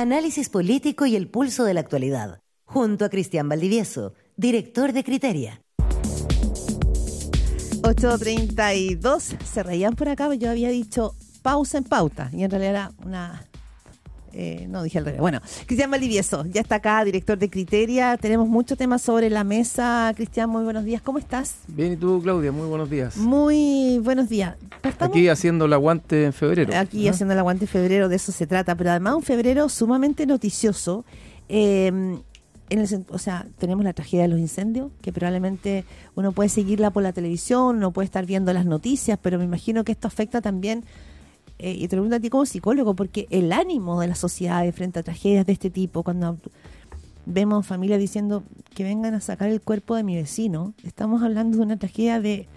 Análisis político y el pulso de la actualidad. Junto a Cristian Valdivieso, director de Criteria. 8.32, se reían por acá, yo había dicho pausa en pauta, y en realidad era una... Eh, no dije al revés. Bueno, Cristian Valdivieso, ya está acá, director de Criteria. Tenemos muchos temas sobre la mesa. Cristian, muy buenos días. ¿Cómo estás? Bien, ¿y tú, Claudia? Muy buenos días. Muy buenos días. Aquí haciendo el aguante en febrero. Aquí haciendo el aguante en febrero, de eso se trata. Pero además un febrero sumamente noticioso. Eh, o sea, tenemos la tragedia de los incendios, que probablemente uno puede seguirla por la televisión, uno puede estar viendo las noticias, pero me imagino que esto afecta también, eh, y te lo pregunto a ti como psicólogo, porque el ánimo de la sociedad frente a tragedias de este tipo, cuando vemos familias diciendo que vengan a sacar el cuerpo de mi vecino, estamos hablando de una tragedia de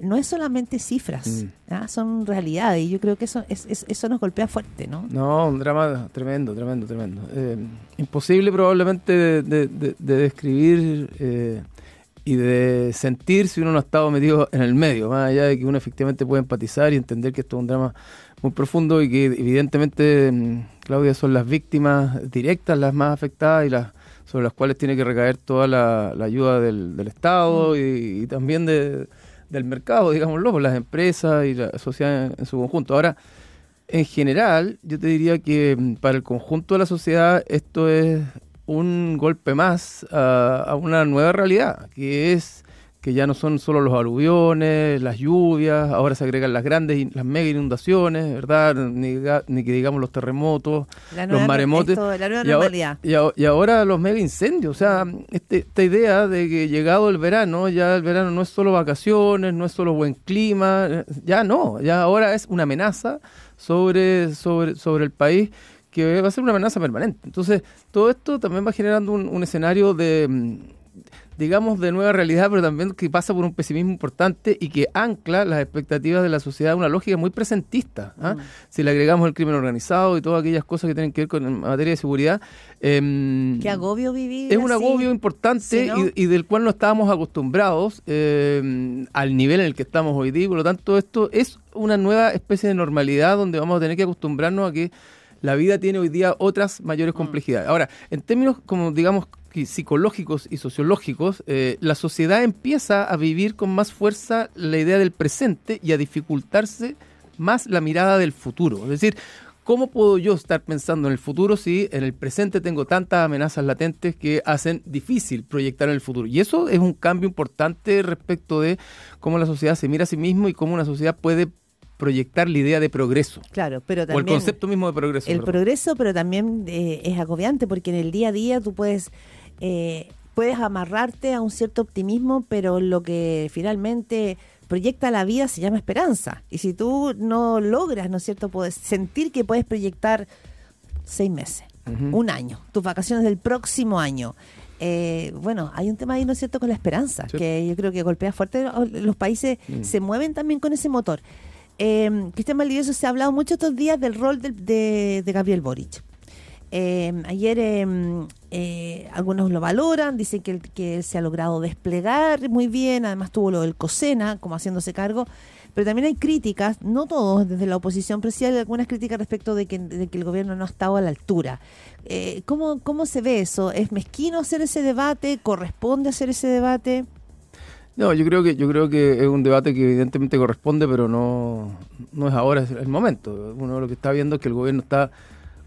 no es solamente cifras, mm. ¿ah? son realidades y yo creo que eso es, eso nos golpea fuerte, ¿no? No, un drama tremendo, tremendo, tremendo. Eh, imposible probablemente de, describir eh, y de sentir si uno no ha estado metido en el medio, más allá de que uno efectivamente puede empatizar y entender que esto es un drama muy profundo y que evidentemente, mm, Claudia, son las víctimas directas las más afectadas y las sobre las cuales tiene que recaer toda la, ayuda del, Estado mm. y también de del mercado, digámoslo, por las empresas y la sociedad en, su conjunto. Ahora, en general, yo te diría que mm, para el conjunto de la sociedad esto es un golpe más a una nueva realidad, que es que ya no son solo los aluviones, las lluvias, ahora se agregan las grandes, las mega inundaciones, ¿verdad? Ni, que digamos los terremotos, los maremotos. y, ahora, los mega incendios. O sea, este, esta idea de que llegado el verano, ya el verano no es solo vacaciones, no es solo buen clima, ya no, ya ahora es una amenaza sobre, sobre, sobre el país que va a ser una amenaza permanente. Entonces, todo esto también va generando un escenario de digamos, de nueva realidad, pero también que pasa por un pesimismo importante y que ancla las expectativas de la sociedad a una lógica muy presentista. ¿ah? Mm. Si le agregamos el crimen organizado y todas aquellas cosas que tienen que ver con materia de seguridad. Eh, Qué agobio vivir. Es un agobio importante y, del cual no estábamos acostumbrados em, al nivel en el que estamos hoy día. Por lo tanto, esto es una nueva especie de normalidad donde vamos a tener que acostumbrarnos a que la vida tiene hoy día otras mayores mm. complejidades. Ahora, en términos como digamos psicológicos y sociológicos, eh, la sociedad empieza a vivir con más fuerza la idea del presente y a dificultarse más la mirada del futuro. Es decir, ¿cómo puedo yo estar pensando en el futuro si en el presente tengo tantas amenazas latentes que hacen difícil proyectar en el futuro? Y eso es un cambio importante respecto de cómo la sociedad se mira a sí mismo y cómo una sociedad puede proyectar la idea de progreso. Claro, pero también... O el concepto mismo de progreso. El progreso, pero también eh, es agobiante porque en el día a día tú puedes eh, puedes amarrarte a un cierto optimismo, pero lo que finalmente proyecta la vida se llama esperanza. Y si tú no logras, ¿no es cierto?, puedes sentir que puedes proyectar seis meses, un año, tus vacaciones del próximo año. Eh, bueno, hay un tema ahí, ¿no es cierto?, con la esperanza, que yo creo que golpea fuerte. Los países mm. se mueven también con ese motor. Eh, Cristian Maldivieso se ha hablado mucho estos días del rol de, de Gabriel Boric. Ayer em, eh, algunos lo valoran, dicen que, que se ha logrado desplegar muy bien, además tuvo lo del COSENA como haciéndose cargo, pero también hay críticas, no todos desde la oposición, pero sí hay algunas críticas respecto de que, de que el gobierno no ha estado a la altura. Eh, ¿cómo, ¿Cómo se ve eso? ¿Es mezquino hacer ese debate? ¿Corresponde hacer ese debate? No, yo creo que yo creo que es un debate que evidentemente corresponde, pero no, no es ahora es el momento. Uno lo que está viendo es que el gobierno está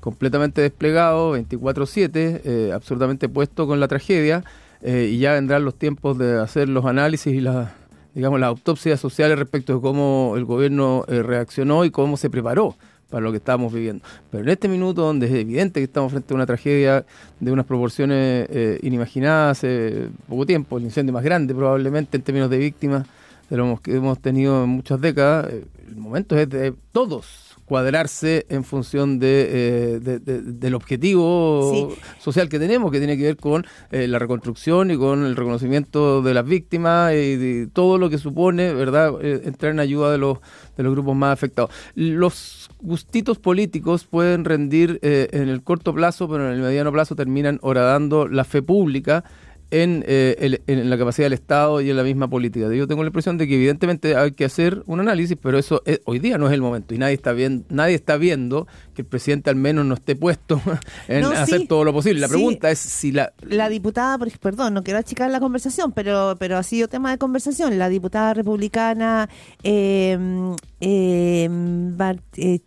completamente desplegado, 24/7, eh, absolutamente puesto con la tragedia, eh, y ya vendrán los tiempos de hacer los análisis y las digamos las autopsias sociales respecto de cómo el gobierno eh, reaccionó y cómo se preparó para lo que estamos viviendo. Pero en este minuto, donde es evidente que estamos frente a una tragedia de unas proporciones inimaginadas hace poco tiempo, el incendio más grande probablemente en términos de víctimas de lo que hemos tenido en muchas décadas, el momento es de todos cuadrarse en función de, eh, del objetivo social que tenemos, que tiene que ver con eh, la reconstrucción y con el reconocimiento de las víctimas y de todo lo que supone, ¿verdad?, eh, entrar en ayuda de los, de los grupos más afectados. Los gustitos políticos pueden rendir en el corto plazo, pero en el mediano plazo terminan horadando la fe pública en, eh, en, la capacidad del Estado y en la misma política. Yo tengo la impresión de que evidentemente hay que hacer un análisis, pero eso hoy día no es el momento y nadie está viendo, nadie está viendo que el presidente al menos no esté puesto en hacer todo lo posible. La pregunta es si la la diputada, perdón, no quiero achicar la conversación, pero pero ha sido tema de conversación. La diputada republicana eh, eh, eh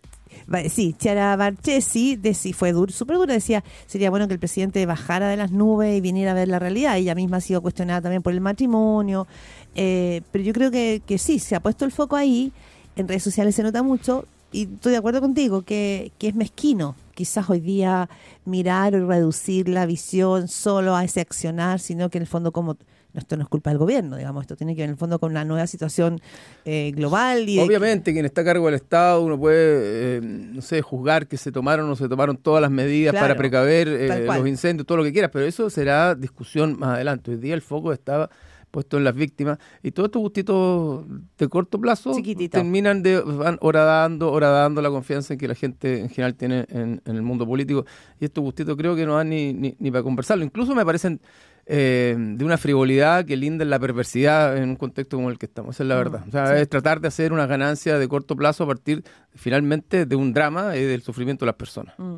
sí, Chiara Barchesi fue súper dura, decía, sería bueno que el presidente bajara de las nubes y viniera a ver la realidad. Ella misma ha sido cuestionada también por el matrimonio, eh, pero yo creo que, que sí, se ha puesto el foco ahí, en redes sociales se nota mucho, y estoy de acuerdo contigo, que, que es mezquino quizás hoy día mirar o reducir la visión solo a ese accionar, sino que en el fondo como esto no es culpa del gobierno, digamos, esto tiene que ver en el fondo con una nueva situación eh, global. y Obviamente, quien está a cargo del Estado, uno puede, eh, no sé, juzgar que se tomaron o no se tomaron todas las medidas para precaver eh, los incendios, todo lo que quieras, pero eso será discusión más adelante. Hoy día el foco estaba puesto en las víctimas y todos estos gustitos de corto plazo terminan de van horadando, horadando la confianza en que la gente en general tiene en, el mundo político y estos gustitos creo que no dan ni, ni, ni para conversarlo. Incluso me parecen eh, de una frivolidad que linda en la perversidad en un contexto como el que estamos. Esa es la mm, verdad. O sea, es tratar de hacer una ganancia de corto plazo a partir finalmente de un drama y del sufrimiento de las personas. Mm.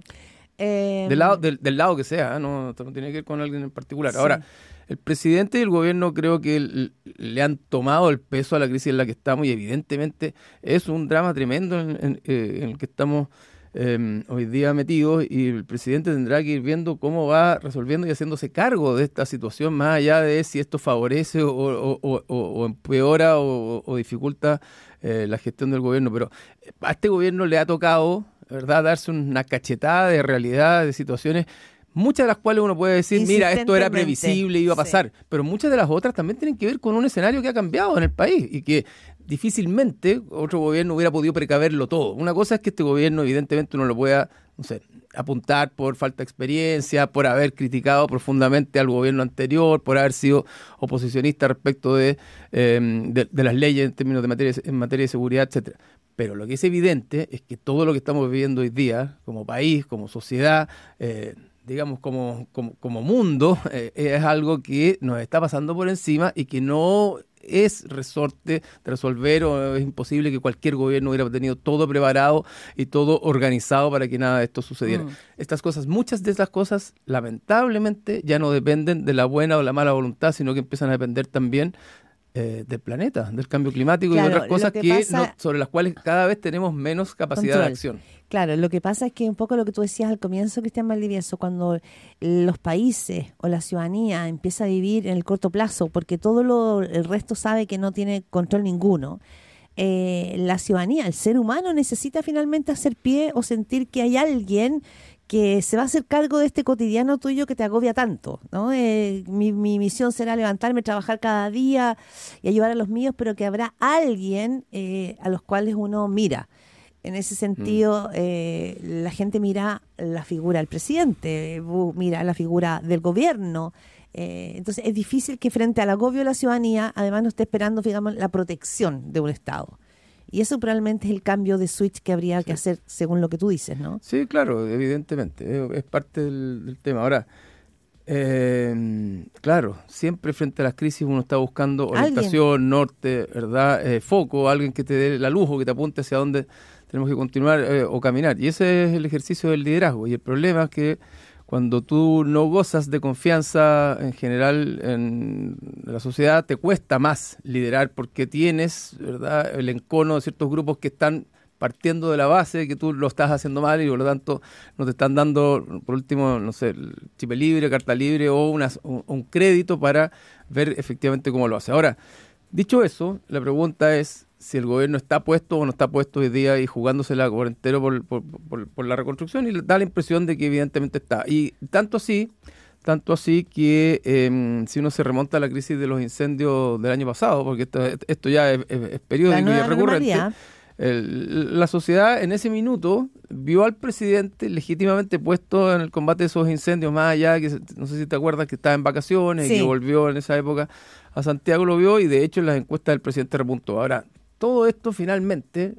del, lado, del, lado que sea, ¿eh? no, no tiene que ver con alguien en particular. Ahora, el presidente y el gobierno creo que le han tomado el peso a la crisis en la que estamos y evidentemente es un drama tremendo en eh, el que estamos Em, hoy día metidos y el presidente tendrá que ir viendo cómo va resolviendo y haciéndose cargo de esta situación, más allá de si esto favorece o, empeora o, dificulta eh, la gestión del gobierno. Pero eh, a este gobierno le ha tocado, ¿verdad?, darse una cachetada de realidad, de situaciones muchas de las cuales uno puede decir, mira, esto era previsible, iba a pasar, pero muchas de las otras también tienen que ver con un escenario que ha cambiado en el país y que difícilmente otro gobierno hubiera podido precaverlo todo. Una cosa es que este gobierno evidentemente uno lo pueda, no sé, apuntar por falta de experiencia, por haber criticado profundamente al gobierno anterior, por haber sido oposicionista respecto de, em, de, las leyes en términos de materia, en materia de seguridad, etcétera. Pero lo que es evidente es que todo lo que estamos viviendo hoy día, como país, como sociedad, eh, digamos, como, como, mundo, eh, es algo que nos está pasando por encima y que no es resorte de resolver o es imposible que cualquier gobierno hubiera tenido todo preparado y todo organizado para que nada de esto sucediera. Mm. Estas cosas, muchas de estas cosas, lamentablemente, ya no dependen de la buena o la mala voluntad, sino que empiezan a depender también eh, del planeta, del cambio climático y otras cosas que, sobre las cuales cada vez tenemos menos capacidad de acción. Claro, lo que pasa es que un poco lo que tú decías al comienzo, Cristian Valdivieso, cuando los países o la ciudadanía empieza a vivir en el corto plazo, porque todo lo, el resto sabe que no tiene control ninguno, eh, la ciudadanía, el ser humano necesita finalmente hacer pie o sentir que hay alguien que se va a hacer cargo de este cotidiano tuyo que te agobia tanto, ¿no? Eh, mi, mi, misión será levantarme, trabajar cada día y ayudar a los míos, pero que habrá alguien eh, a los cuales uno mira. En ese sentido, mm. eh, la gente mira la figura del presidente, mira la figura del gobierno. Eh, entonces, es difícil que frente al agobio de la ciudadanía, además no esté esperando, digamos, la protección de un Estado. Y eso probablemente es el cambio de switch que habría que hacer según lo que tú dices, ¿no? Sí, claro, evidentemente, es parte del, tema. Ahora, eh, claro, siempre frente a las crisis uno está buscando orientación, norte, ¿verdad? foco, alguien que te dé la luz o que te apunte hacia dónde tenemos que continuar eh, o caminar. Y ese es el ejercicio del liderazgo. Y el problema es que cuando tú no gozas de confianza en general en la sociedad, te cuesta más liderar porque tienes ¿verdad? el encono de ciertos grupos que están partiendo de la base que tú lo estás haciendo mal y por lo tanto no te están dando, por último, no sé, chip libre, carta libre o un crédito para ver efectivamente cómo lo hace. Ahora, dicho eso, la pregunta es, si el gobierno está puesto o no está puesto hoy día y jugándosela por entero por, por, la reconstrucción y da la impresión de que evidentemente está. Y tanto así, tanto así que em, si uno se remonta a la crisis de los incendios del año pasado, porque esto, esto ya es, periódico y recurrente, la sociedad en ese minuto vio al presidente legítimamente puesto en el combate de esos incendios, más allá que no sé si te acuerdas que estaba en vacaciones y que volvió en esa época a Santiago lo vio y de hecho en las encuestas del presidente repuntó. Ahora, todo esto finalmente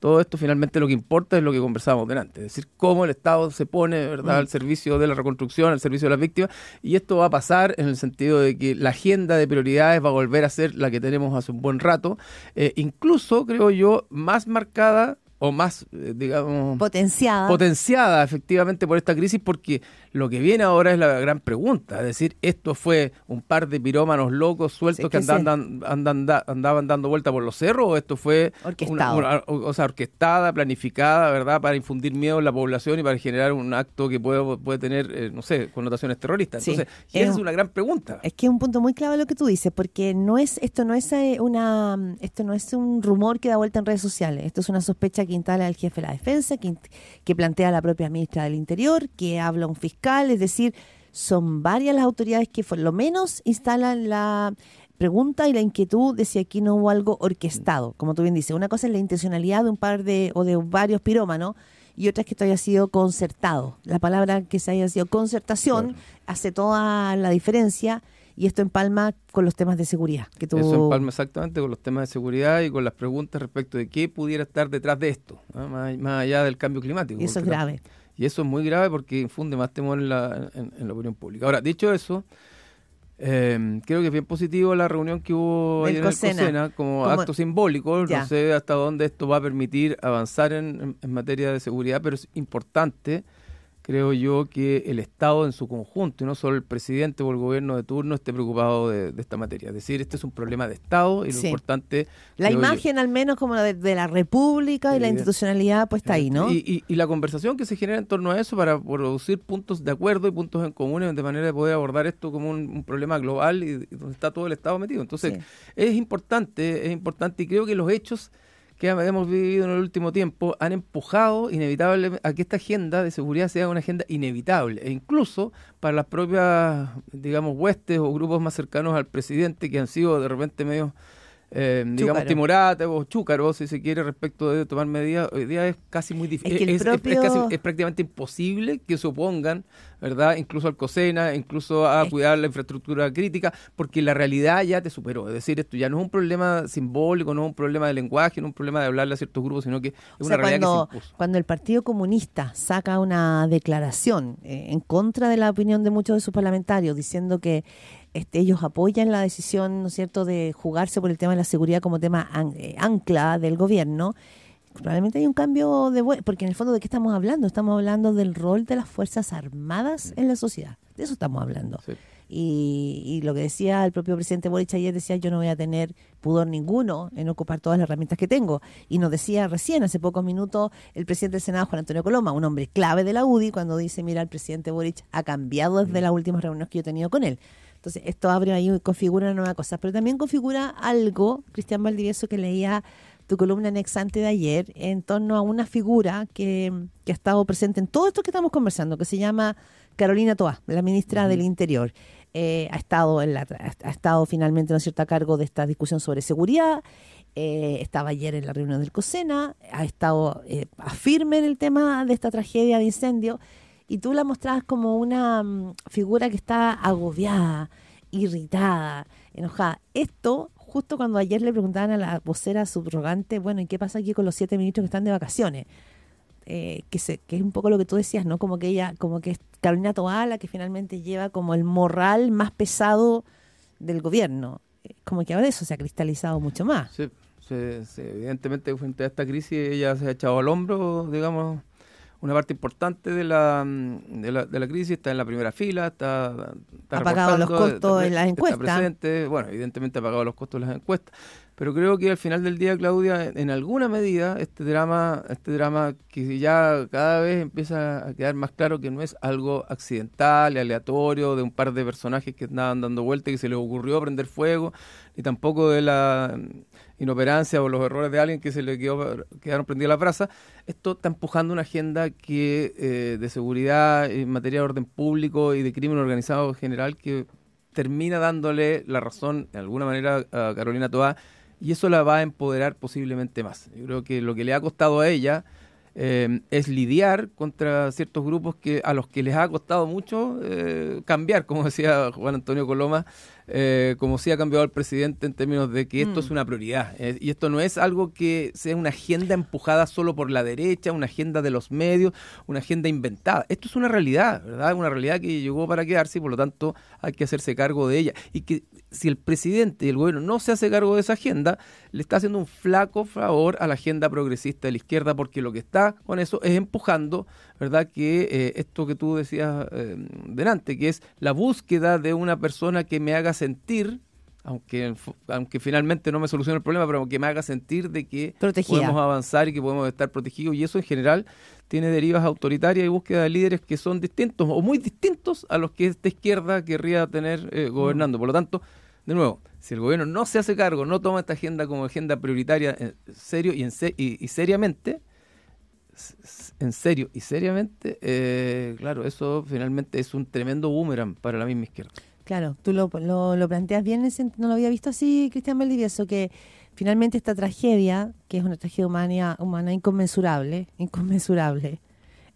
todo esto finalmente lo que importa es lo que conversábamos delante, es decir, cómo el Estado se pone ¿verdad? al servicio de la reconstrucción, al servicio de las víctimas, y esto va a pasar en el sentido de que la agenda de prioridades va a volver a ser la que tenemos hace un buen rato, eh, incluso creo yo más marcada o más, eh, digamos... Potenciada. Potenciada, efectivamente, por esta crisis, porque lo que viene ahora es la gran pregunta. Es decir, esto fue un par de pirómanos locos sueltos que, andaban, andaban dando vuelta por los cerros, o esto fue Una, o sea, orquestada, planificada, ¿verdad? Para infundir miedo en la población y para generar un acto que puede, puede tener, eh, no sé, connotaciones terroristas. Entonces, esa es una gran pregunta. Es que es un punto muy clave lo que tú dices, porque no es esto no es eh, una esto no es un rumor que da vuelta en redes sociales. Esto es una sospecha que instala el jefe de la defensa, que, que plantea la propia ministra del Interior, que habla un fiscal es decir, son varias las autoridades que por lo menos instalan la pregunta y la inquietud de si aquí no hubo algo orquestado, como tú bien dices. Una cosa es la intencionalidad de un par de o de varios pirómanos y otra es que esto haya sido concertado. La palabra que se haya sido concertación hace toda la diferencia y esto empalma con los temas de seguridad. Que tú... Eso empalma exactamente con los temas de seguridad y con las preguntas respecto de qué pudiera estar detrás de esto, más, allá del cambio climático. Y eso es grave. Y eso es muy grave porque infunde más temor en la, en, la opinión pública. Ahora, dicho eso, eh, creo que es bien positivo la reunión que hubo ayer en el COSENA como, acto simbólico. No sé hasta dónde esto va a permitir avanzar en, en materia de seguridad, pero es importante creo yo que el Estado en su conjunto, y no solo el presidente o el gobierno de turno, esté preocupado de, esta materia. Es decir, este es un problema de Estado y lo importante... La imagen al menos como la de, la República y la institucionalidad pues está ahí, ¿no? Y, la conversación que se genera en torno a eso para producir puntos de acuerdo y puntos en común de manera de poder abordar esto como un, problema global y, donde está todo el Estado metido. Entonces, es importante, es importante y creo que los hechos que hemos vivido en el último tiempo han empujado inevitablemente a que esta agenda de seguridad sea una agenda inevitable e incluso para las propias, digamos, huestes o grupos más cercanos al presidente que han sido de repente medio eh, digamos, timoratos o chúcaros, si se quiere, respecto de tomar medidas, hoy día es casi muy difícil. Es, es, prácticamente imposible que se opongan, ¿verdad? Incluso al COSENA, incluso a cuidar la infraestructura crítica, porque la realidad ya te superó. Es decir, esto ya no es un problema simbólico, no es un problema de lenguaje, no es un problema de hablarle a ciertos grupos, sino que es una realidad cuando, que se impuso. Cuando el Partido Comunista saca una declaración eh, en contra de la opinión de muchos de sus parlamentarios, diciendo que este, ellos apoyan la decisión, ¿no es cierto?, de jugarse por el tema de la seguridad como tema eh, ancla del gobierno. Probablemente hay un cambio de porque en el fondo de qué estamos hablando? Estamos hablando del rol de las fuerzas armadas en la sociedad. De eso estamos hablando. Y, lo que decía el propio presidente Boric ayer decía yo no voy a tener pudor ninguno en ocupar todas las herramientas que tengo. Y nos decía recién, hace pocos minutos, el presidente del Senado, Juan Antonio Coloma, un hombre clave de la UDI, cuando dice, mira, el presidente Boric ha cambiado desde las últimas reuniones que yo he tenido con él. Entonces, esto abre ahí y configura una nueva cosa. Pero también configura algo, Cristian Valdivieso, que leía tu columna en Exante de ayer, en torno a una figura que, ha estado presente en todo esto que estamos conversando, que se llama Carolina Toa, la ministra del Interior. Eh, ha estado en la, ha estado finalmente, ¿no es cierto?, a cargo de esta discusión sobre seguridad. Eh, estaba ayer en la reunión del COSENA, ha estado eh, firme en el tema de esta tragedia de incendio y tú la mostrabas como una mm, figura que está agobiada, irritada, enojada. Esto justo cuando ayer le preguntaban a la vocera subrogante, bueno, ¿y qué pasa aquí con los siete ministros que están de vacaciones? Eh, que, es un poco lo que tú decías, ¿no? Como que ella, como que es Carolina Toala, que finalmente lleva como el moral más pesado del gobierno. Eh, como que ahora eso se ha cristalizado mucho más. Sí, evidentemente frente a esta crisis ella se ha echado al hombro, digamos, una parte importante de la, mm, de la, de la crisis está en la primera fila, está, ha pagado los costos en las encuestas. bueno, evidentemente ha pagado los costos en las encuestas, pero creo que al final del día, Claudia, en alguna medida este drama, este drama que ya cada vez empieza a quedar más claro que no es algo accidental, aleatorio, de un par de personajes que andaban dando vueltas y que se les ocurrió prender fuego, ni tampoco de la inoperancia o los errores de alguien que se le quedó, quedaron prendidas las brasas, esto está empujando una agenda que eh, de seguridad en materia de orden público y de crimen organizado en general que termina dándole la razón de alguna manera a Carolina Toá y eso la va a empoderar posiblemente más. Yo creo que lo que le ha costado a ella eh, es lidiar contra ciertos grupos que a los que les ha costado mucho eh, cambiar, como decía Juan Antonio Coloma, eh, como si ha cambiado el presidente en términos de que esto Mm. es una prioridad. Eh, y esto no es algo que sea una agenda empujada solo por la derecha, una agenda de los medios, una agenda inventada. Esto es una realidad, ¿verdad? Una realidad que llegó para quedarse y por lo tanto hay que hacerse cargo de ella. Y que si el presidente y el gobierno no se hace cargo de esa agenda, le está haciendo un flaco favor a la agenda progresista de la izquierda porque lo que está con eso es empujando, ¿verdad? Que eh, esto que tú decías eh, delante, que es la búsqueda de una persona que me haga sentir, aunque, aunque finalmente no me solucione el problema, pero que me haga sentir de que Protegida. podemos avanzar y que podemos estar protegidos. Y eso en general tiene derivas autoritarias y búsqueda de líderes que son distintos o muy distintos a los que esta izquierda querría tener eh, gobernando. Por lo tanto, de nuevo, si el gobierno no se hace cargo, no toma esta agenda como agenda prioritaria en serio y, en se- y, y seriamente, en serio y seriamente, eh, claro, eso finalmente es un tremendo boomerang para la misma izquierda. Claro, tú lo, lo, planteas bien, no lo había visto así, Cristian Valdivieso, que finalmente esta tragedia, que es una tragedia humana, humana inconmensurable, inconmensurable,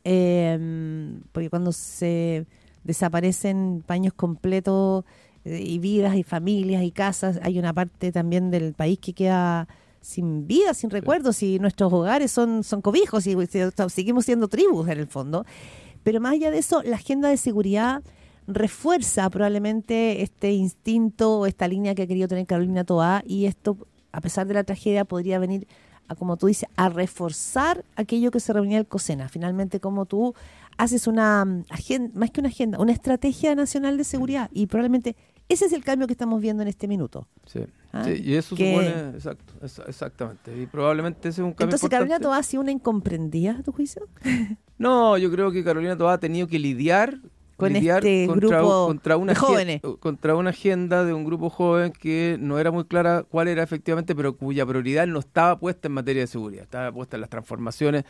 eh, porque cuando se desaparecen paños completos eh, y vidas y familias y casas, hay una parte también del país que queda sin vida, sin recuerdos, y nuestros hogares son, son cobijos y seguimos siendo tribus en el fondo. Pero más allá de eso, la agenda de seguridad refuerza probablemente este instinto o esta línea que ha querido tener Carolina Toá y esto, a pesar de la tragedia, podría venir a, como tú dices, a reforzar aquello que se reunía el COSENA. Finalmente, como tú haces una mm, agenda, más que una agenda, una estrategia nacional de seguridad y probablemente ese es el cambio que estamos viendo en este minuto. Sí. Ah, Sí, y eso que- supone, exacto, exactamente. Y probablemente ese es un cambio Entonces, importante. Carolina Toá ha sido una incomprendida, a tu juicio? No, yo creo que Carolina Toá ha tenido que lidiar Con lidiar este contra, grupo contra una de jóvenes. contra una agenda de un grupo joven que no era muy clara cuál era efectivamente, pero cuya prioridad no estaba puesta en materia de seguridad, estaba puesta en las transformaciones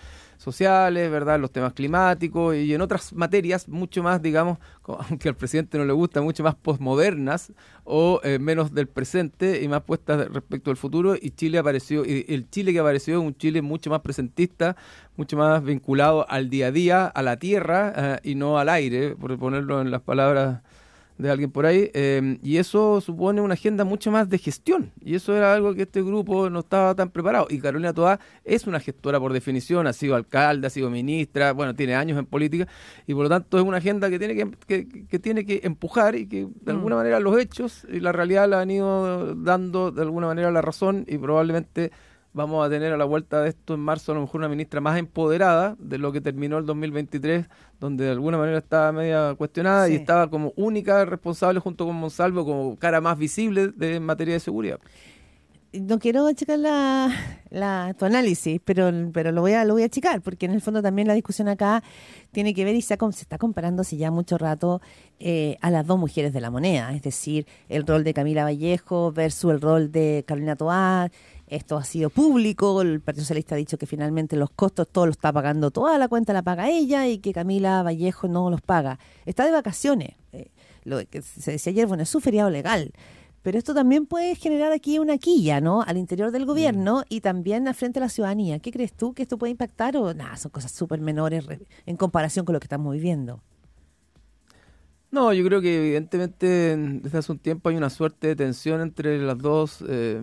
sociales, verdad, los temas climáticos y en otras materias mucho más, digamos, aunque al presidente no le gusta, mucho más posmodernas o eh, menos del presente y más puestas respecto al futuro. Y Chile apareció y el Chile que apareció es un Chile mucho más presentista, mucho más vinculado al día a día, a la tierra eh, y no al aire, por ponerlo en las palabras de alguien por ahí, eh, y eso supone una agenda mucho más de gestión, y eso era algo que este grupo no estaba tan preparado, y Carolina Toá es una gestora por definición, ha sido alcalde, ha sido ministra, bueno, tiene años en política, y por lo tanto es una agenda que tiene que, que, que tiene que empujar y que de alguna manera los hechos y la realidad la han ido dando de alguna manera la razón, y probablemente vamos a tener a la vuelta de esto en marzo a lo mejor una ministra más empoderada de lo que terminó el 2023, donde de alguna manera estaba media cuestionada y estaba como única responsable junto con Monsalvo como cara más visible de en materia de seguridad. No quiero achicar la, la- tu análisis, pero, pero lo, voy a, lo voy a achicar, porque en el fondo también la discusión acá tiene que ver y se, se está comparando hace ya mucho rato eh, a las dos mujeres de la moneda, es decir, el rol de Camila Vallejo versus el rol de Carolina Toá. Esto ha sido público, el Partido Socialista ha dicho que finalmente los costos todos los está pagando toda la cuenta la paga ella y que Camila Vallejo no los paga. Está de vacaciones. eh, lo que se decía ayer, bueno, es su feriado legal. Pero esto también puede generar aquí una quilla, ¿no? Al interior del gobierno y también al frente a la ciudadanía. ¿Qué crees tú que esto puede impactar o nada? Son cosas súper menores re- en comparación con lo que estamos viviendo. No, yo creo que evidentemente en- desde hace un tiempo hay una suerte de tensión entre las dos, eh,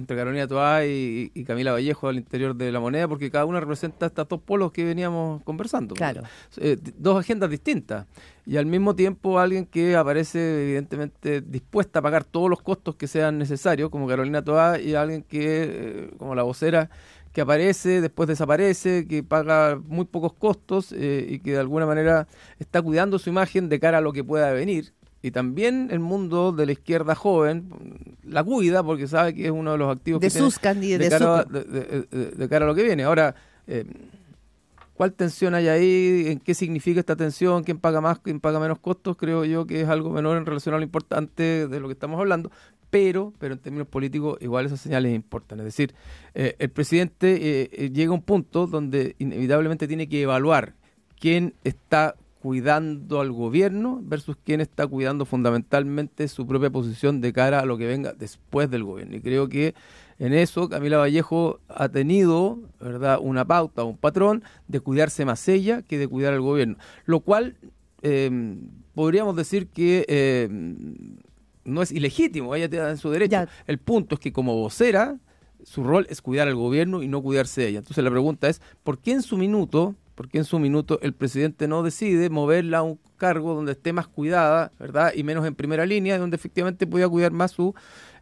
entre Carolina Toá y, y Camila Vallejo al interior de la moneda, porque cada una representa estos dos polos que veníamos conversando. Claro. Eh, dos agendas distintas. Y al mismo tiempo alguien que aparece evidentemente dispuesta a pagar todos los costos que sean necesarios, como Carolina Toá, y alguien que, eh, como la vocera, que aparece, después desaparece, que paga muy pocos costos eh, y que de alguna manera está cuidando su imagen de cara a lo que pueda venir. Y también el mundo de la izquierda joven la cuida porque sabe que es uno de los activos De que sus candidatos. de cara, su- de, de- de- de cara a lo que viene. Ahora, eh, ¿cuál tensión hay ahí? ¿En qué significa esta tensión? ¿Quién paga más? ¿Quién paga menos costos? Creo yo que es algo menor en relación a lo importante de lo que estamos hablando. Pero, pero en términos políticos, igual esas señales importan. Es decir, eh, el presidente eh, eh, llega a un punto donde inevitablemente tiene que evaluar quién está cuidando al gobierno versus quién está cuidando fundamentalmente su propia posición de cara a lo que venga después del gobierno. Y creo que en eso Camila Vallejo ha tenido, ¿verdad?, una pauta, un patrón de cuidarse más ella que de cuidar al gobierno. Lo cual eh, podríamos decir que eh, no es ilegítimo, ella tiene su derecho. Ya. El punto es que como vocera, su rol es cuidar al gobierno y no cuidarse ella. Entonces la pregunta es, ¿por qué en su minuto, por qué en su minuto el presidente no decide moverla a un cargo donde esté más cuidada, ¿verdad? Y menos en primera línea, donde efectivamente pueda cuidar más su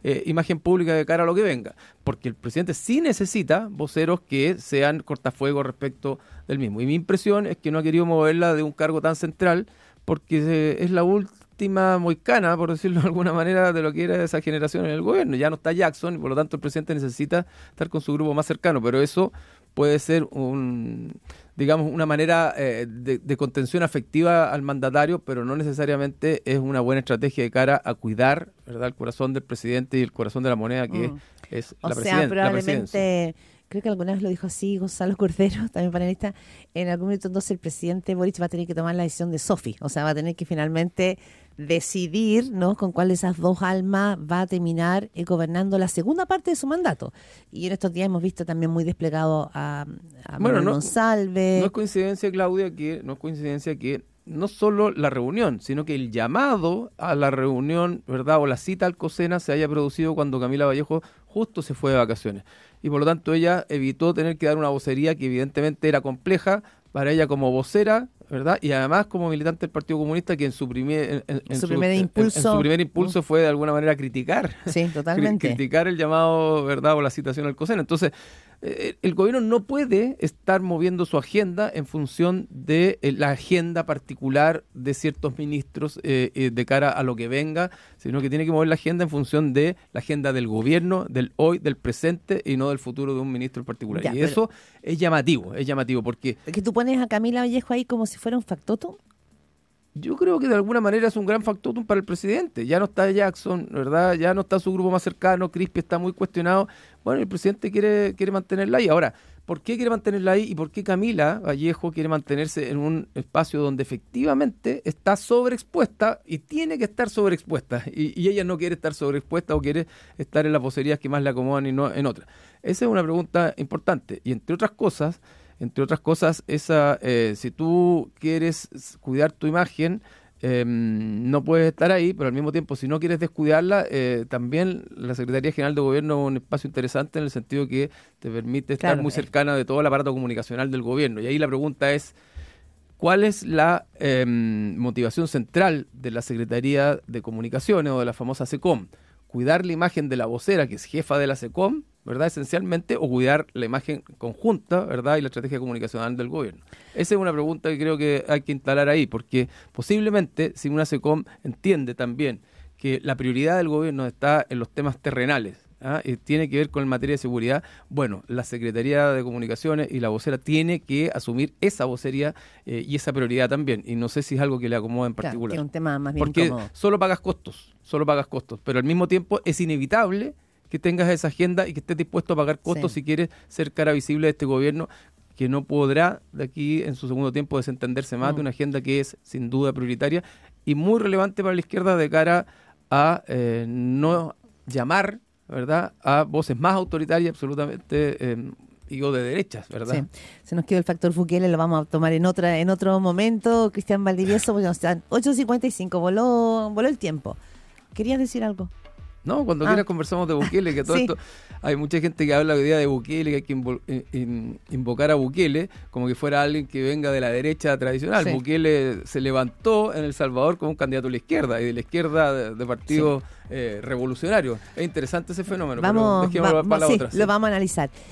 eh, imagen pública de cara a lo que venga. Porque el presidente sí necesita voceros que sean cortafuegos respecto del mismo. Y mi impresión es que no ha querido moverla de un cargo tan central porque es la última moicana, por decirlo de alguna manera, de lo que era esa generación en el gobierno. Ya no está Jackson y por lo tanto el presidente necesita estar con su grupo más cercano, pero eso puede ser un digamos una manera eh, de, de contención afectiva al mandatario, pero no necesariamente es una buena estrategia de cara a cuidar, ¿verdad?, el corazón del presidente y el corazón de la moneda que Mm. es O la, sea, presiden- la presidencia. probablemente, creo que alguna vez lo dijo así Gonzalo Cordero, también panelista, en algún momento entonces el presidente Boric va a tener que tomar la decisión de Sofi, o sea, va a tener que finalmente decidir ¿no? con cuál de esas dos almas va a terminar eh, gobernando la segunda parte de su mandato. Y en estos días hemos visto también muy desplegado a, a Bueno, Manuel no- Monsalve. No es coincidencia, Claudia, que no es coincidencia que no solo la reunión, sino que el llamado a la reunión, ¿verdad? O la cita al COSENA se haya producido cuando Camila Vallejo justo se fue de vacaciones. Y por lo tanto ella evitó tener que dar una vocería que evidentemente era compleja para ella como vocera, ¿verdad? Y además como militante del Partido Comunista que en su primer, en, en Su primer en impulso. su primer impulso fue de alguna manera criticar Sí, totalmente. criticar el llamado, ¿verdad? O la citación al COSENA. Entonces, el gobierno no puede estar moviendo su agenda en función de eh, la agenda particular de ciertos ministros eh, eh, de cara a lo que venga, sino que tiene que mover la agenda en función de la agenda del gobierno, del hoy, del presente y no del futuro de un ministro en particular. Ya, y eso es llamativo, es llamativo porque Que tú pones a Camila Vallejo ahí como si fuera un factotum. Yo creo que de alguna manera es un gran factotum para el presidente. Ya no está Jackson, ¿verdad? Ya no está su grupo más cercano, Crispi está muy cuestionado. Bueno, el presidente quiere, quiere mantenerla ahí. Ahora, ¿por qué quiere mantenerla ahí y por qué Camila Vallejo quiere mantenerse en un espacio donde efectivamente está sobreexpuesta y tiene que estar sobreexpuesta? Y, y ella no quiere estar sobreexpuesta o quiere estar en las vocerías que más le acomodan y no en otras. Esa es una pregunta importante. Y entre otras cosas, entre otras cosas, esa, eh, si tú quieres cuidar tu imagen, eh, no puedes estar ahí, pero al mismo tiempo, si no quieres descuidarla, eh, también la Secretaría General de Gobierno es un espacio interesante en el sentido que te permite estar Claro, muy cercana de todo el aparato comunicacional del gobierno. Y ahí la pregunta es, ¿cuál es la eh, motivación central de la Secretaría de Comunicaciones o de la famosa SECOM? ¿Cuidar la imagen de la vocera, que es jefa de la SECOM, ¿verdad? Esencialmente, o cuidar la imagen conjunta, ¿verdad? Y la estrategia comunicacional del gobierno. Esa es una pregunta que creo que hay que instalar ahí, porque posiblemente, si una SECOM entiende también que la prioridad del gobierno está en los temas terrenales, ¿ah? y tiene que ver con materia de seguridad, bueno, la Secretaría de Comunicaciones y la vocera tiene que asumir esa vocería eh, y esa prioridad también. Y no sé si es algo que le acomoda en Claro, particular. que es un tema más bien Porque incómodo. solo pagas costos, solo pagas costos, pero al mismo tiempo es inevitable que tengas esa agenda y que estés dispuesto a pagar costos Sí. si quieres ser cara visible de este gobierno que no podrá de aquí en su segundo tiempo desentenderse más de una agenda que es sin duda prioritaria y muy relevante para la izquierda de cara a eh, no llamar, ¿verdad?, a voces más autoritarias absolutamente, eh, digo, de derechas, ¿verdad? Sí. Se nos quedó el factor Bukele, lo vamos a tomar en otra en otro momento. Cristian Valdivieso, bueno, están 8.55, voló, voló el tiempo. ¿Querías decir algo? No, cuando Ah. quieras conversamos de Bukele, que todo Sí. esto, hay mucha gente que habla hoy día de Bukele, que hay que invo- in- in- invocar a Bukele como que fuera alguien que venga de la derecha tradicional. Sí. Bukele se levantó en El Salvador como un candidato a la izquierda y de la izquierda de, de partido eh, revolucionario. Es interesante ese fenómeno, Vamos, pero dejémoslo va- para la sí, otra. lo vamos a analizar.